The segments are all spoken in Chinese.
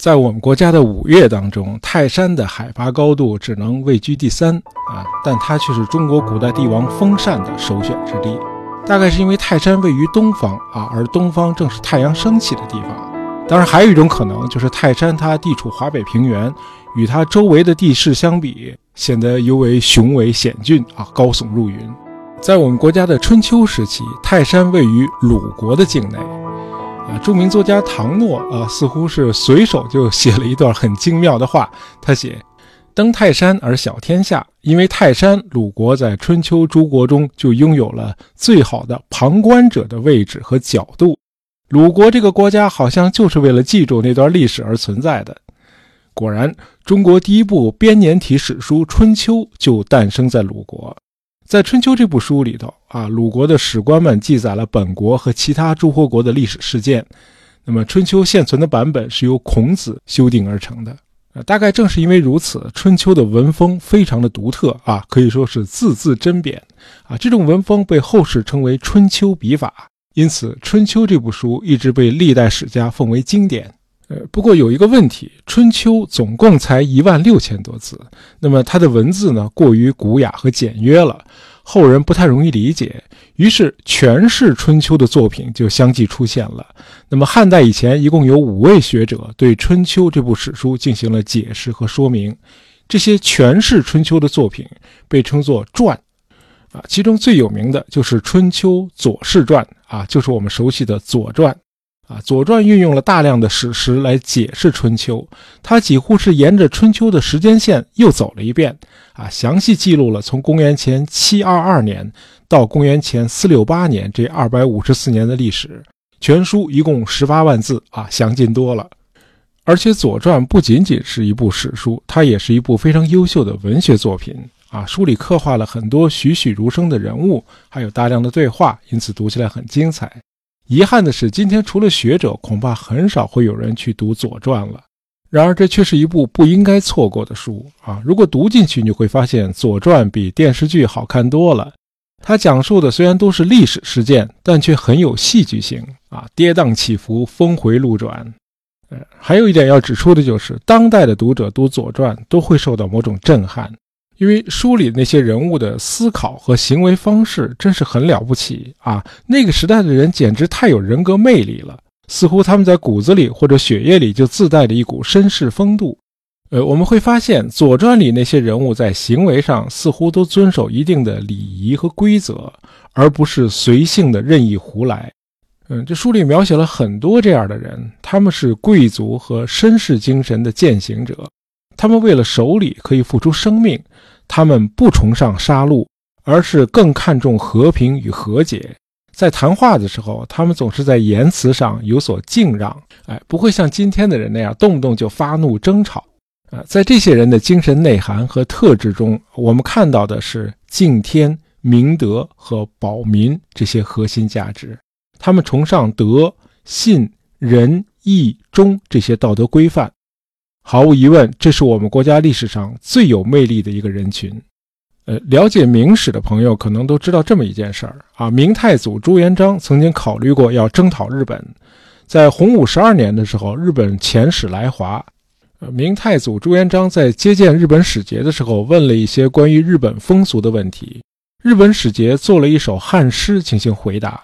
在我们国家的五岳当中，泰山的海拔高度只能位居第三啊，但它却是中国古代帝王封禅的首选之地。大概是因为泰山位于东方啊，而东方正是太阳升起的地方。当然，还有一种可能就是泰山它地处华北平原，与它周围的地势相比，显得尤为雄伟险峻啊，高耸入云。在我们国家的春秋时期，泰山位于鲁国的境内。啊，著名作家唐诺啊，似乎是随手就写了一段很精妙的话。他写：“登泰山而小天下，因为泰山，鲁国在春秋诸国中就拥有了最好的旁观者的位置和角度。鲁国这个国家好像就是为了记住那段历史而存在的。果然，中国第一部编年体史书《春秋》就诞生在鲁国。”在《春秋》这部书里头啊，鲁国的史官们记载了本国和其他诸侯国的历史事件。那么，《春秋》现存的版本是由孔子修订而成的。呃，大概正是因为如此，《春秋》的文风非常的独特啊，可以说是字字针砭啊。这种文风被后世称为“春秋笔法”，因此，《春秋》这部书一直被历代史家奉为经典。呃，不过有一个问题，《春秋》总共才一万六千多字，那么它的文字呢过于古雅和简约了，后人不太容易理解。于是，全是《春秋》的作品就相继出现了。那么，汉代以前一共有五位学者对《春秋》这部史书进行了解释和说明，这些全是《春秋》的作品被称作传，啊，其中最有名的就是《春秋左氏传》，啊，就是我们熟悉的《左传》。啊，《左传》运用了大量的史实来解释《春秋》，它几乎是沿着《春秋》的时间线又走了一遍，啊，详细记录了从公元前七二二年到公元前四六八年这二百五十四年的历史。全书一共十八万字，啊，详尽多了。而且，《左传》不仅仅是一部史书，它也是一部非常优秀的文学作品。啊，书里刻画了很多栩栩如生的人物，还有大量的对话，因此读起来很精彩。遗憾的是，今天除了学者，恐怕很少会有人去读《左传》了。然而，这却是一部不应该错过的书啊！如果读进去，你会发现《左传》比电视剧好看多了。它讲述的虽然都是历史事件，但却很有戏剧性啊，跌宕起伏，峰回路转。呃，还有一点要指出的就是，当代的读者读《左传》都会受到某种震撼。因为书里那些人物的思考和行为方式真是很了不起啊！那个时代的人简直太有人格魅力了，似乎他们在骨子里或者血液里就自带着一股绅士风度。呃，我们会发现《左传》里那些人物在行为上似乎都遵守一定的礼仪和规则，而不是随性的任意胡来。嗯，这书里描写了很多这样的人，他们是贵族和绅士精神的践行者。他们为了守礼可以付出生命，他们不崇尚杀戮，而是更看重和平与和解。在谈话的时候，他们总是在言辞上有所敬让，哎，不会像今天的人那样动不动就发怒争吵。啊，在这些人的精神内涵和特质中，我们看到的是敬天、明德和保民这些核心价值。他们崇尚德、信、仁、义、忠这些道德规范。毫无疑问，这是我们国家历史上最有魅力的一个人群。呃，了解明史的朋友可能都知道这么一件事儿啊：明太祖朱元璋曾经考虑过要征讨日本。在洪武十二年的时候，日本遣使来华，呃，明太祖朱元璋在接见日本使节的时候，问了一些关于日本风俗的问题。日本使节做了一首汉诗进行回答，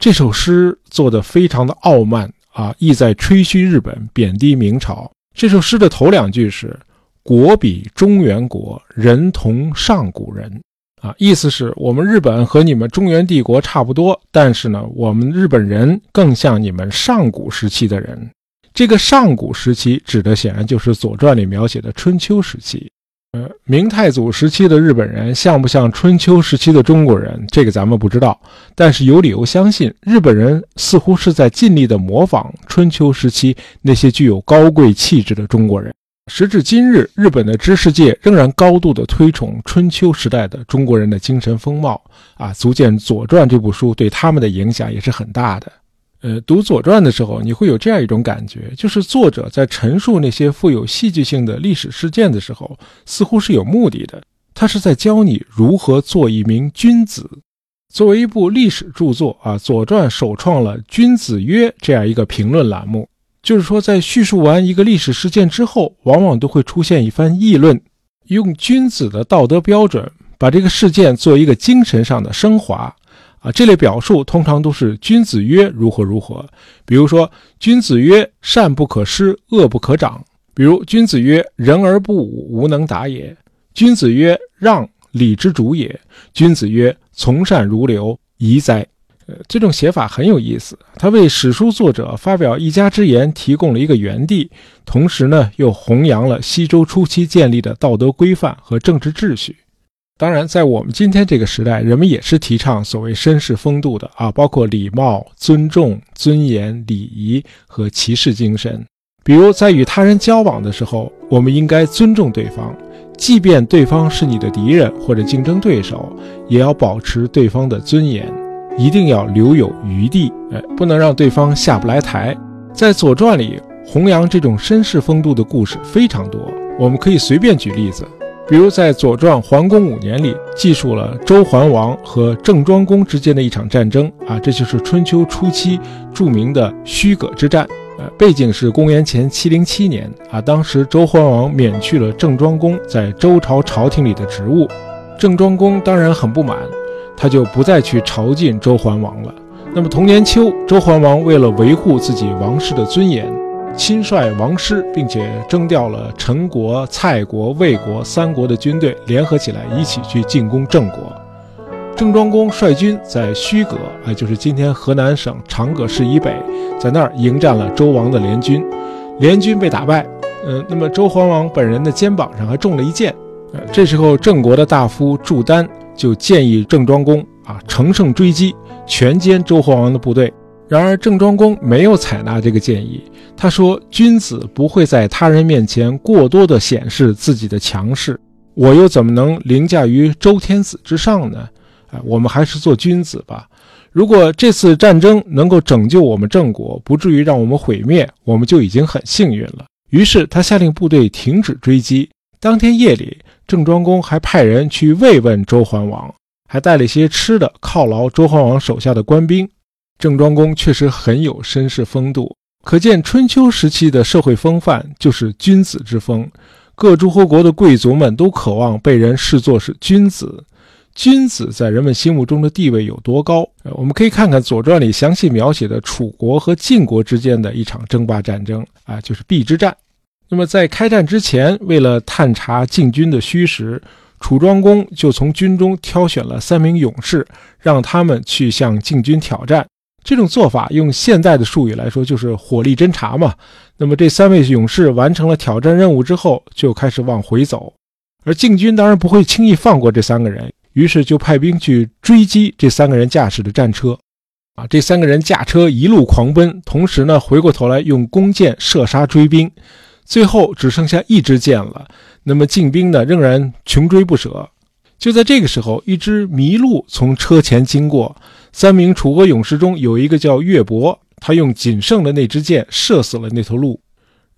这首诗做得非常的傲慢啊，意在吹嘘日本，贬低明朝。这首诗的头两句是“国比中原国，人同上古人”，啊，意思是我们日本和你们中原帝国差不多，但是呢，我们日本人更像你们上古时期的人。这个上古时期指的显然就是《左传》里描写的春秋时期。明太祖时期的日本人像不像春秋时期的中国人？这个咱们不知道，但是有理由相信，日本人似乎是在尽力的模仿春秋时期那些具有高贵气质的中国人。时至今日，日本的知识界仍然高度的推崇春秋时代的中国人的精神风貌，啊，足见《左传》这部书对他们的影响也是很大的。呃，读《左传》的时候，你会有这样一种感觉，就是作者在陈述那些富有戏剧性的历史事件的时候，似乎是有目的的。他是在教你如何做一名君子。作为一部历史著作啊，《左传》首创了“君子曰”这样一个评论栏目。就是说，在叙述完一个历史事件之后，往往都会出现一番议论，用君子的道德标准把这个事件做一个精神上的升华。啊，这类表述通常都是君子曰如何如何。比如说，君子曰善不可施，恶不可长。比如，君子曰人而不武，无能达也。君子曰让，礼之主也。君子曰从善如流，宜哉。呃，这种写法很有意思，他为史书作者发表一家之言提供了一个原地，同时呢，又弘扬了西周初期建立的道德规范和政治秩序。当然，在我们今天这个时代，人们也是提倡所谓绅士风度的啊，包括礼貌、尊重、尊严、礼仪和骑士精神。比如，在与他人交往的时候，我们应该尊重对方，即便对方是你的敌人或者竞争对手，也要保持对方的尊严。一定要留有余地，哎，不能让对方下不来台。在《左传》里，弘扬这种绅士风度的故事非常多。我们可以随便举例子，比如在《左传·桓公五年》里，记述了周桓王和郑庄公之间的一场战争啊，这就是春秋初期著名的虚葛之战。呃，背景是公元前七零七年啊，当时周桓王免去了郑庄公在周朝朝廷里的职务，郑庄公当然很不满。他就不再去朝觐周桓王了。那么同年秋，周桓王为了维护自己王室的尊严，亲率王师，并且征调了陈国、蔡国、魏国三国的军队，联合起来一起去进攻郑国。郑庄公率军在虚葛，哎，就是今天河南省长葛市以北，在那儿迎战了周王的联军，联军被打败。嗯，那么周桓王本人的肩膀上还中了一箭。呃，这时候郑国的大夫祝丹。就建议郑庄公啊乘胜追击，全歼周桓王的部队。然而郑庄公没有采纳这个建议。他说：“君子不会在他人面前过多的显示自己的强势，我又怎么能凌驾于周天子之上呢？哎，我们还是做君子吧。如果这次战争能够拯救我们郑国，不至于让我们毁灭，我们就已经很幸运了。”于是他下令部队停止追击。当天夜里。郑庄公还派人去慰问周桓王，还带了一些吃的犒劳周桓王手下的官兵。郑庄公确实很有绅士风度，可见春秋时期的社会风范就是君子之风。各诸侯国的贵族们都渴望被人视作是君子，君子在人们心目中的地位有多高？我们可以看看《左传》里详细描写的楚国和晋国之间的一场争霸战争啊，就是邲之战。那么在开战之前，为了探查晋军的虚实，楚庄公就从军中挑选了三名勇士，让他们去向晋军挑战。这种做法用现代的术语来说，就是火力侦察嘛。那么这三位勇士完成了挑战任务之后，就开始往回走。而晋军当然不会轻易放过这三个人，于是就派兵去追击这三个人驾驶的战车。啊，这三个人驾车一路狂奔，同时呢，回过头来用弓箭射杀追兵。最后只剩下一支箭了，那么晋兵呢仍然穷追不舍。就在这个时候，一只麋鹿从车前经过，三名楚国勇士中有一个叫岳伯，他用仅剩的那支箭射死了那头鹿。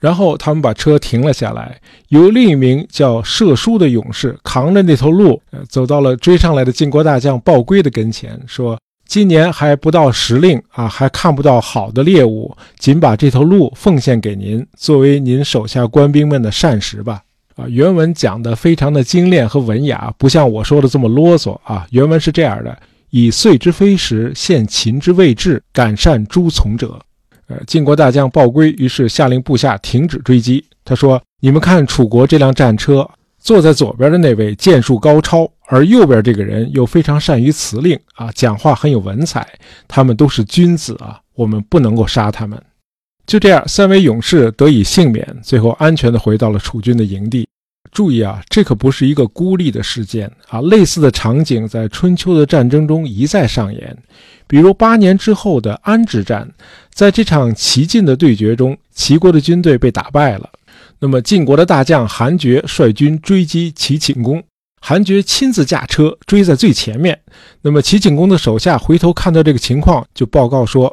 然后他们把车停了下来，由另一名叫射书的勇士扛着那头鹿，呃，走到了追上来的晋国大将鲍归的跟前，说。今年还不到时令啊，还看不到好的猎物，仅把这头鹿奉献给您，作为您手下官兵们的膳食吧。啊，原文讲的非常的精炼和文雅，不像我说的这么啰嗦啊。原文是这样的：以岁之非时，献秦之未至，感善诸从者。呃，晋国大将鲍归于是下令部下停止追击。他说：“你们看楚国这辆战车。”坐在左边的那位剑术高超，而右边这个人又非常善于辞令啊，讲话很有文采。他们都是君子啊，我们不能够杀他们。就这样，三位勇士得以幸免，最后安全地回到了楚军的营地。注意啊，这可不是一个孤立的事件啊，类似的场景在春秋的战争中一再上演。比如八年之后的安之战，在这场齐晋的对决中，齐国的军队被打败了。那么晋国的大将韩厥率军追击齐顷公，韩厥亲自驾车追在最前面。那么齐顷公的手下回头看到这个情况，就报告说：“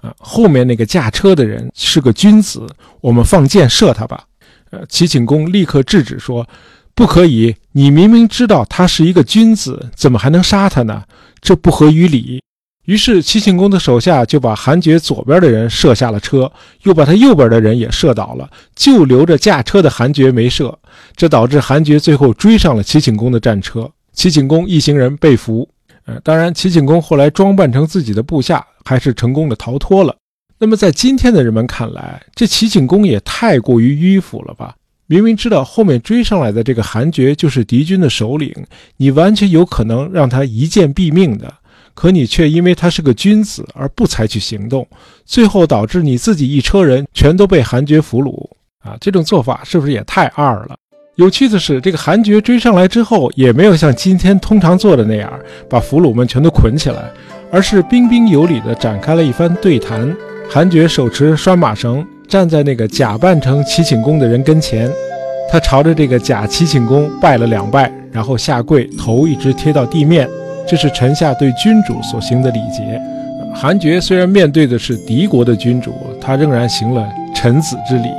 啊，后面那个驾车的人是个君子，我们放箭射他吧。”呃，齐顷公立刻制止说：“不可以！你明明知道他是一个君子，怎么还能杀他呢？这不合于理。”于是齐景公的手下就把韩厥左边的人射下了车，又把他右边的人也射倒了，就留着驾车的韩厥没射。这导致韩厥最后追上了齐景公的战车，齐景公一行人被俘。呃，当然，齐景公后来装扮成自己的部下，还是成功的逃脱了。那么，在今天的人们看来，这齐景公也太过于迂腐了吧？明明知道后面追上来的这个韩厥就是敌军的首领，你完全有可能让他一剑毙命的，可你却因为他是个君子而不采取行动，最后导致你自己一车人全都被韩厥俘虏啊！这种做法是不是也太二了？有趣的是，这个韩厥追上来之后，也没有像今天通常做的那样把俘虏们全都捆起来，而是彬彬有礼地展开了一番对谈。韩厥手持拴马绳，站在那个假扮成齐景公的人跟前，他朝着这个假齐景公拜了两拜，然后下跪，头一直贴到地面，这是臣下对君主所行的礼节。韩厥虽然面对的是敌国的君主，他仍然行了臣子之礼。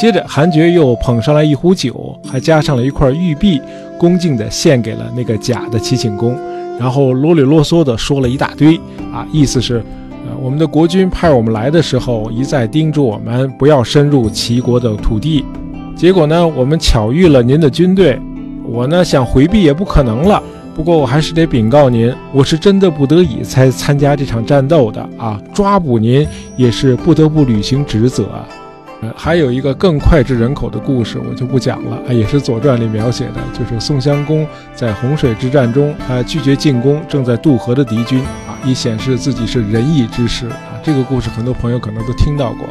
接着，韩厥又捧上来一壶酒，还加上了一块玉璧，恭敬地献给了那个假的齐景公，然后啰里啰嗦地说了一大堆，啊，意思是，呃，我们的国君派我们来的时候，一再叮嘱我们不要深入齐国的土地，结果呢，我们巧遇了您的军队，我呢想回避也不可能了，不过我还是得禀告您，我是真的不得已才参加这场战斗的啊，抓捕您也是不得不履行职责啊。呃。还有一个更脍炙人口的故事，我就不讲了啊，也是《左传》里描写的，就是宋襄公在洪水之战中，他拒绝进攻正在渡河的敌军，以显示自己是仁义之师啊。这个故事很多朋友可能都听到过。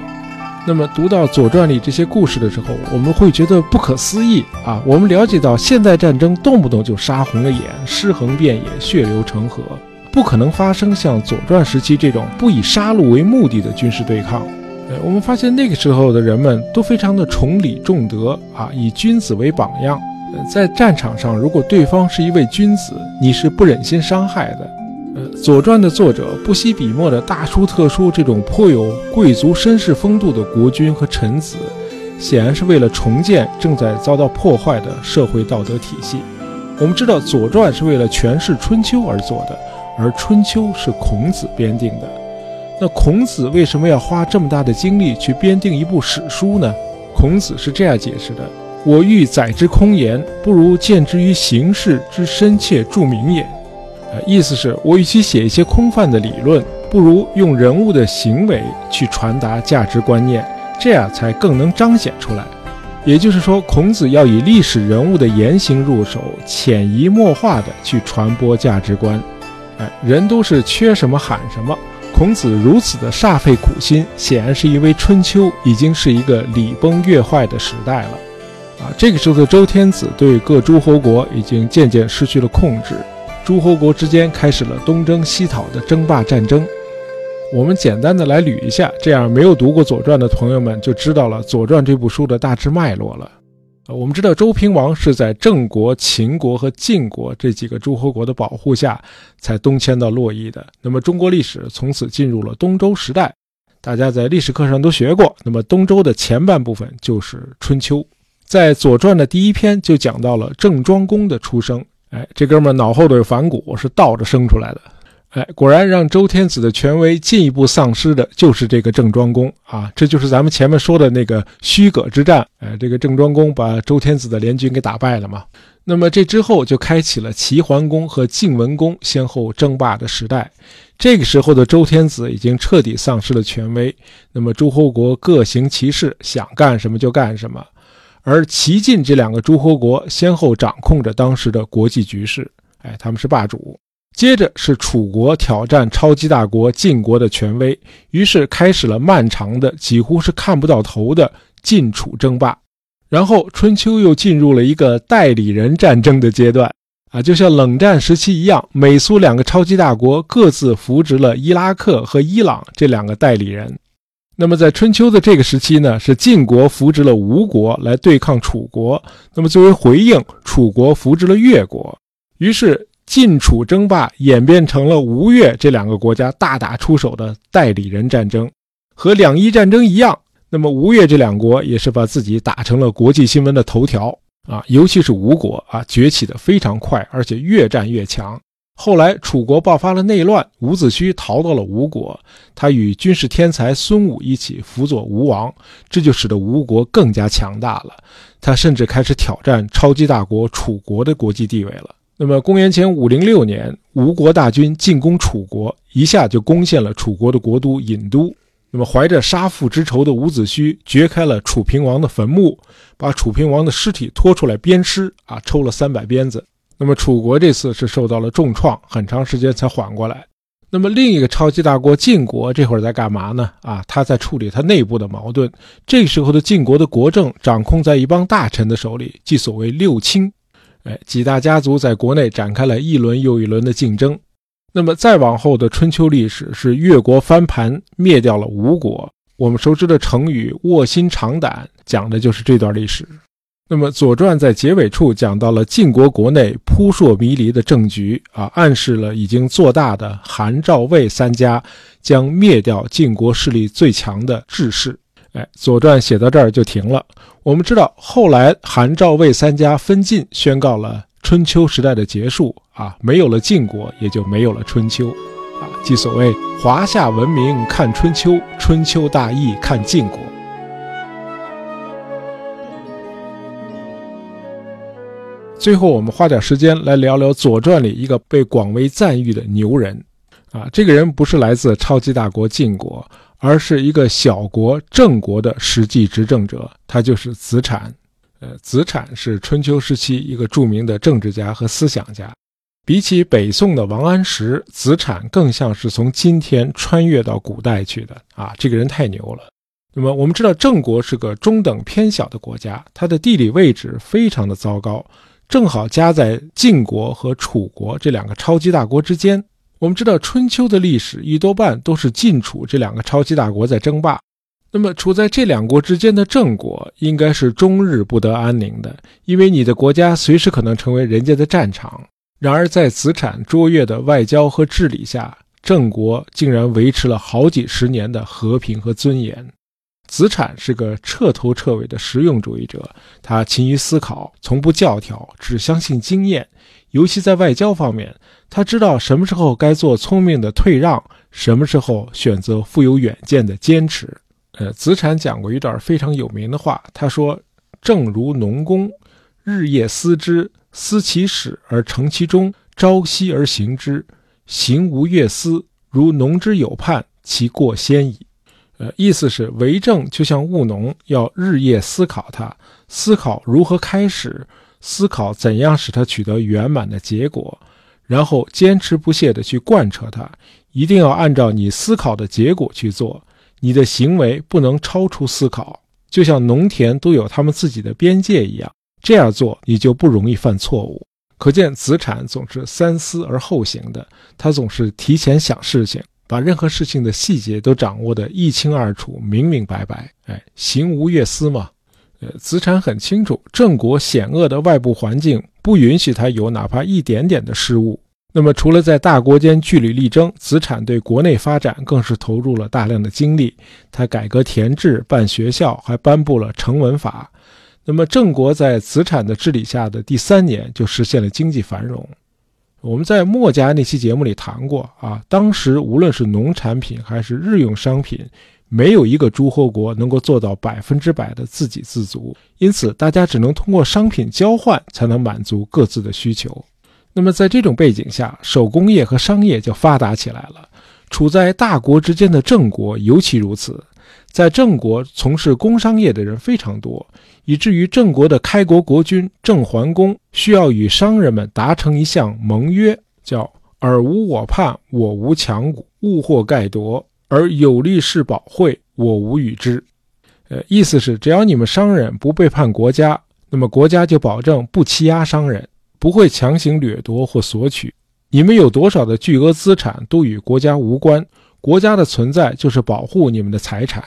那么读到《左传》里这些故事的时候，我们会觉得不可思议啊。我们了解到现代战争动不动就杀红了眼，尸横遍野，血流成河，不可能发生像《左传》时期这种不以杀戮为目的的军事对抗。呃我们发现那个时候的人们都非常的崇礼重德啊，以君子为榜样。呃在战场上，如果对方是一位君子，你是不忍心伤害的。呃，《左传》的作者不惜笔墨的大书特书这种颇有贵族绅士风度的国君和臣子，显然是为了重建正在遭到破坏的社会道德体系。我们知道，《左传》是为了诠释《春秋》而做的，而《春秋》是孔子编定的。那孔子为什么要花这么大的精力去编定一部史书呢？孔子是这样解释的：“我欲载之空言，不如见之于形式之深切著名也。”意思是我与其写一些空泛的理论，不如用人物的行为去传达价值观念，这样才更能彰显出来。也就是说，孔子要以历史人物的言行入手，潜移默化地去传播价值观。哎，人都是缺什么喊什么。孔子如此的煞费苦心，显然是因为春秋已经是一个礼崩乐坏的时代了。啊，这个时候的周天子对各诸侯国已经渐渐失去了控制，诸侯国之间开始了东征西讨的争霸战争。我们简单的来捋一下，这样没有读过《左传》的朋友们就知道了《左传》这部书的大致脉络了。呃，我们知道周平王是在郑国、秦国和晋国这几个诸侯国的保护下，才东迁到洛邑的。那么中国历史从此进入了东周时代，大家在历史课上都学过。那么东周的前半部分就是春秋，在《左传》的第一篇就讲到了郑庄公的出生。哎，这哥们脑后头有反骨，是倒着生出来的。哎，果然让周天子的权威进一步丧失的就是这个郑庄公啊！这就是咱们前面说的那个虚葛之战。哎，这个郑庄公把周天子的联军给打败了嘛？那么这之后就开启了齐桓公和晋文公先后争霸的时代。这个时候的周天子已经彻底丧失了权威，那么诸侯国各行其事，想干什么就干什么。而齐晋这两个诸侯国先后掌控着当时的国际局势，哎，他们是霸主。接着是楚国挑战超级大国晋国的权威，于是开始了漫长的、几乎是看不到头的晋楚争霸。然后春秋又进入了一个代理人战争的阶段，啊，就像冷战时期一样，美苏两个超级大国各自扶植了伊拉克和伊朗这两个代理人。那么在春秋的这个时期呢，是晋国扶植了吴国来对抗楚国，那么作为回应，楚国扶植了越国，于是。晋楚争霸演变成了吴越这两个国家大打出手的代理人战争，和两伊战争一样。那么吴越这两国也是把自己打成了国际新闻的头条啊，尤其是吴国啊，崛起的非常快，而且越战越强。后来楚国爆发了内乱，伍子胥逃到了吴国，他与军事天才孙武一起辅佐吴王，这就使得吴国更加强大了。他甚至开始挑战超级大国楚国的国际地位了。那么，公元前五零六年，吴国大军进攻楚国，一下就攻陷了楚国的国都郢都。那么，怀着杀父之仇的伍子胥掘开了楚平王的坟墓，把楚平王的尸体拖出来鞭尸，啊，抽了三百鞭子。那么楚国这次是受到了重创，很长时间才缓过来。那么另一个超级大国晋国这会儿在干嘛呢？啊，他在处理他内部的矛盾。这时候的晋国的国政掌控在一帮大臣的手里，即所谓六卿。哎，几大家族在国内展开了一轮又一轮的竞争。那么再往后的春秋历史是越国翻盘，灭掉了吴国。我们熟知的成语“卧薪尝胆”讲的就是这段历史。那么，《左传》在结尾处讲到了晋国国内扑朔迷离的政局啊，暗示了已经做大的韩、赵、魏三家将灭掉晋国势力最强的志士。哎，《左传》写到这儿就停了。我们知道，后来韩、赵、魏三家分晋，宣告了春秋时代的结束啊，没有了晋国，也就没有了春秋啊，即所谓“华夏文明看春秋，春秋大义看晋国”。最后，我们花点时间来聊聊《左传》里一个被广为赞誉的牛人，啊，这个人不是来自超级大国晋国，而是一个小国郑国的实际执政者，他就是子产。呃，子产是春秋时期一个著名的政治家和思想家。比起北宋的王安石，子产更像是从今天穿越到古代去的。啊，这个人太牛了。那么，我们知道郑国是个中等偏小的国家，它的地理位置非常的糟糕。正好夹在晋国和楚国这两个超级大国之间。我们知道，春秋的历史一多半都是晋楚这两个超级大国在争霸。那么，处在这两国之间的郑国，应该是终日不得安宁的，因为你的国家随时可能成为人家的战场。然而，在子产卓越的外交和治理下，郑国竟然维持了好几十年的和平和尊严。子产是个彻头彻尾的实用主义者，他勤于思考，从不教条，只相信经验。尤其在外交方面，他知道什么时候该做聪明的退让，什么时候选择富有远见的坚持。呃，子产讲过一段非常有名的话，他说：“正如农工，日夜思之，思其始而成其终，朝夕而行之，行无越思，如农之有盼，其过先矣。”呃，意思是为政就像务农，要日夜思考它，思考如何开始，思考怎样使它取得圆满的结果，然后坚持不懈地去贯彻它，一定要按照你思考的结果去做，你的行为不能超出思考，就像农田都有他们自己的边界一样，这样做你就不容易犯错误。可见子产总是三思而后行的，他总是提前想事情。把任何事情的细节都掌握得一清二楚、明明白白。哎，行无越思嘛。呃，子产很清楚，郑国险恶的外部环境不允许他有哪怕一点点的失误。那么，除了在大国间据理力争，子产对国内发展更是投入了大量的精力。他改革田制、办学校，还颁布了成文法。那么，郑国在子产的治理下的第三年就实现了经济繁荣。我们在墨家那期节目里谈过啊，当时无论是农产品还是日用商品，没有一个诸侯国能够做到百分之百的自给自足，因此大家只能通过商品交换才能满足各自的需求。那么在这种背景下，手工业和商业就发达起来了。处在大国之间的郑国尤其如此，在郑国从事工商业的人非常多。以至于郑国的开国国君郑桓公需要与商人们达成一项盟约，叫“尔无我叛，我无强侮，物或盖夺，而有力是保惠，我无与之。”呃，意思是只要你们商人不背叛国家，那么国家就保证不欺压商人，不会强行掠夺或索取。你们有多少的巨额资产都与国家无关，国家的存在就是保护你们的财产。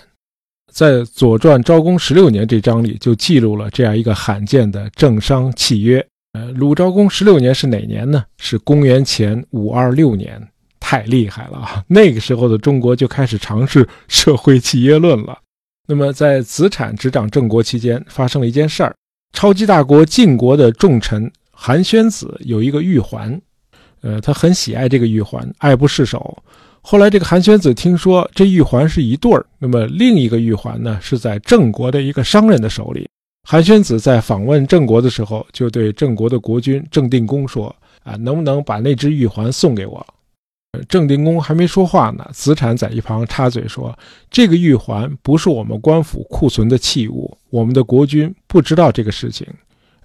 在《左传·昭公十六年》这章里，就记录了这样一个罕见的政商契约。呃，鲁昭公十六年是哪年呢？是公元前五二六年，太厉害了啊！那个时候的中国就开始尝试社会契约论了。那么，在子产执掌郑国期间，发生了一件事儿：超级大国晋国的重臣韩宣子有一个玉环。呃，他很喜爱这个玉环，爱不释手。后来这个韩宣子听说这玉环是一对儿，那么另一个玉环呢是在郑国的一个商人的手里。韩宣子在访问郑国的时候，就对郑国的国君郑定公说：“啊，能不能把那只玉环送给我？”郑定公还没说话呢，子产在一旁插嘴说：“这个玉环不是我们官府库存的器物，我们的国君不知道这个事情。”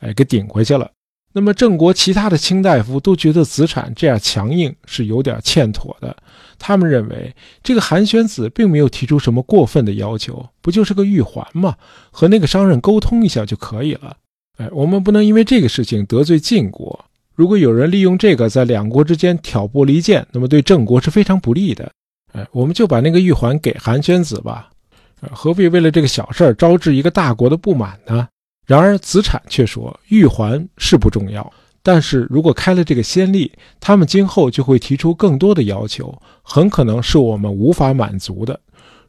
哎，给顶回去了。那么郑国其他的卿大夫都觉得子产这样强硬是有点欠妥的。他们认为这个韩宣子并没有提出什么过分的要求，不就是个玉环吗？和那个商人沟通一下就可以了。哎，我们不能因为这个事情得罪晋国。如果有人利用这个在两国之间挑拨离间，那么对郑国是非常不利的。哎，我们就把那个玉环给韩宣子吧。何必为了这个小事儿招致一个大国的不满呢？然而子产却说：“玉环是不重要，但是如果开了这个先例，他们今后就会提出更多的要求，很可能是我们无法满足的。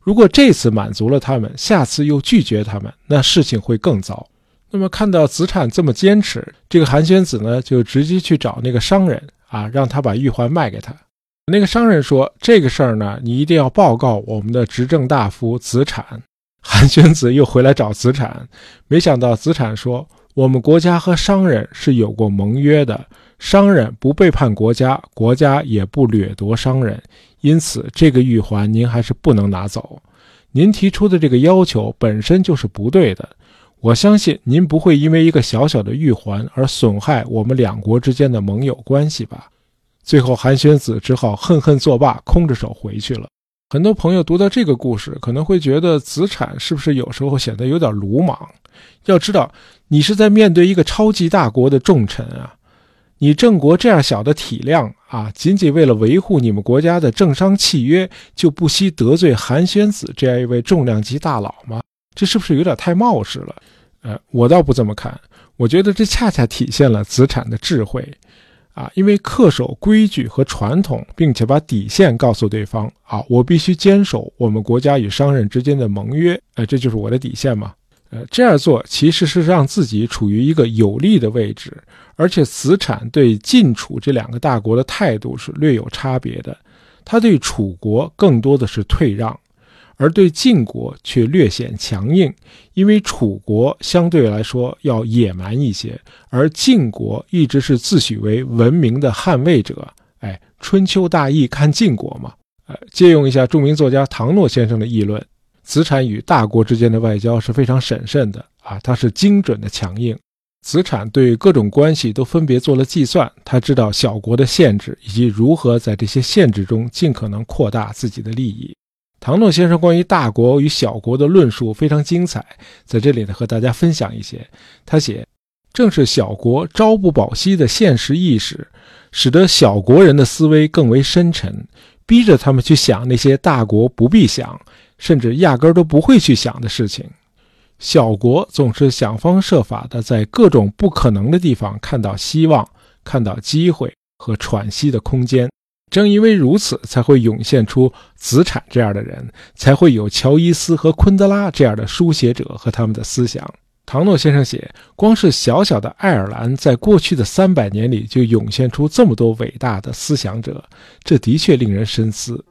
如果这次满足了他们，下次又拒绝他们，那事情会更糟。”那么看到子产这么坚持，这个韩宣子呢，就直接去找那个商人啊，让他把玉环卖给他。那个商人说：“这个事儿呢，你一定要报告我们的执政大夫子产。”韩宣子又回来找子产，没想到子产说：“我们国家和商人是有过盟约的，商人不背叛国家，国家也不掠夺商人，因此这个玉环您还是不能拿走。您提出的这个要求本身就是不对的。我相信您不会因为一个小小的玉环而损害我们两国之间的盟友关系吧？”最后，韩宣子只好恨恨作罢，空着手回去了。很多朋友读到这个故事，可能会觉得子产是不是有时候显得有点鲁莽？要知道，你是在面对一个超级大国的重臣啊！你郑国这样小的体量啊，仅仅为了维护你们国家的政商契约，就不惜得罪韩宣子这样一位重量级大佬吗？这是不是有点太冒失了？呃，我倒不这么看，我觉得这恰恰体现了子产的智慧。啊，因为恪守规矩和传统，并且把底线告诉对方啊，我必须坚守我们国家与商人之间的盟约，呃，这就是我的底线嘛。呃，这样做其实是让自己处于一个有利的位置，而且子产对晋楚这两个大国的态度是略有差别的，他对楚国更多的是退让。而对晋国却略显强硬，因为楚国相对来说要野蛮一些，而晋国一直是自诩为文明的捍卫者。哎，春秋大义看晋国嘛。呃，借用一下著名作家唐诺先生的议论：子产与大国之间的外交是非常审慎的啊，他是精准的强硬。子产对各种关系都分别做了计算，他知道小国的限制以及如何在这些限制中尽可能扩大自己的利益。唐诺先生关于大国与小国的论述非常精彩，在这里呢和大家分享一些。他写，正是小国朝不保夕的现实意识，使得小国人的思维更为深沉，逼着他们去想那些大国不必想，甚至压根儿都不会去想的事情。小国总是想方设法的在各种不可能的地方看到希望，看到机会和喘息的空间。正因为如此，才会涌现出子产这样的人，才会有乔伊斯和昆德拉这样的书写者和他们的思想。唐诺先生写，光是小小的爱尔兰，在过去的三百年里就涌现出这么多伟大的思想者，这的确令人深思。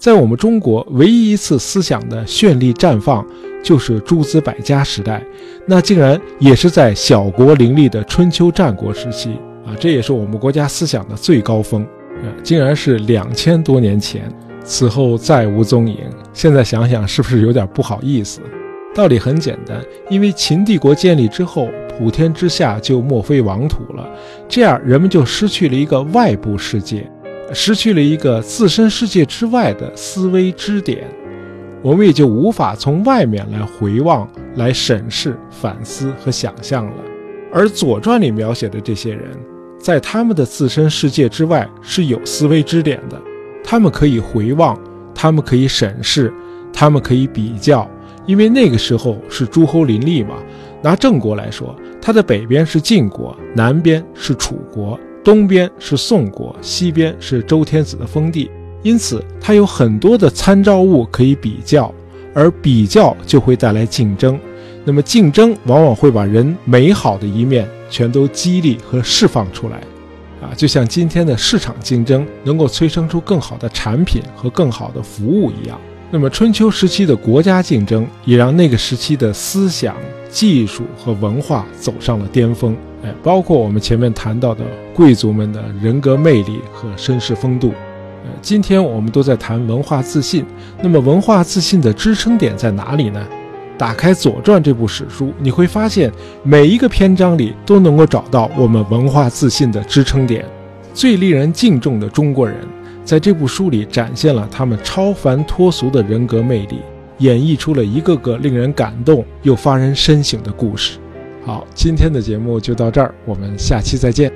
在我们中国，唯一一次思想的绚丽绽放，就是诸子百家时代，那竟然也是在小国林立的春秋战国时期啊！这也是我们国家思想的最高峰。竟然是两千多年前，此后再无踪影。现在想想，是不是有点不好意思？道理很简单，因为秦帝国建立之后，普天之下就莫非王土了，这样人们就失去了一个外部世界，失去了一个自身世界之外的思维支点，我们也就无法从外面来回望、来审视、反思和想象了。而《左传》里描写的这些人。在他们的自身世界之外是有思维支点的，他们可以回望，他们可以审视，他们可以比较，因为那个时候是诸侯林立嘛。拿郑国来说，它的北边是晋国，南边是楚国，东边是宋国，西边是周天子的封地，因此它有很多的参照物可以比较，而比较就会带来竞争。那么竞争往往会把人美好的一面全都激励和释放出来，啊，就像今天的市场竞争能够催生出更好的产品和更好的服务一样。那么春秋时期的国家竞争也让那个时期的思想、技术和文化走上了巅峰。哎，包括我们前面谈到的贵族们的人格魅力和绅士风度。今天我们都在谈文化自信，那么文化自信的支撑点在哪里呢？打开《左传》这部史书，你会发现每一个篇章里都能够找到我们文化自信的支撑点。最令人敬重的中国人。在这部书里，展现了他们超凡脱俗的人格魅力，演绎出了一个个令人感动又发人深省的故事。好，今天的节目就到这儿，我们下期再见。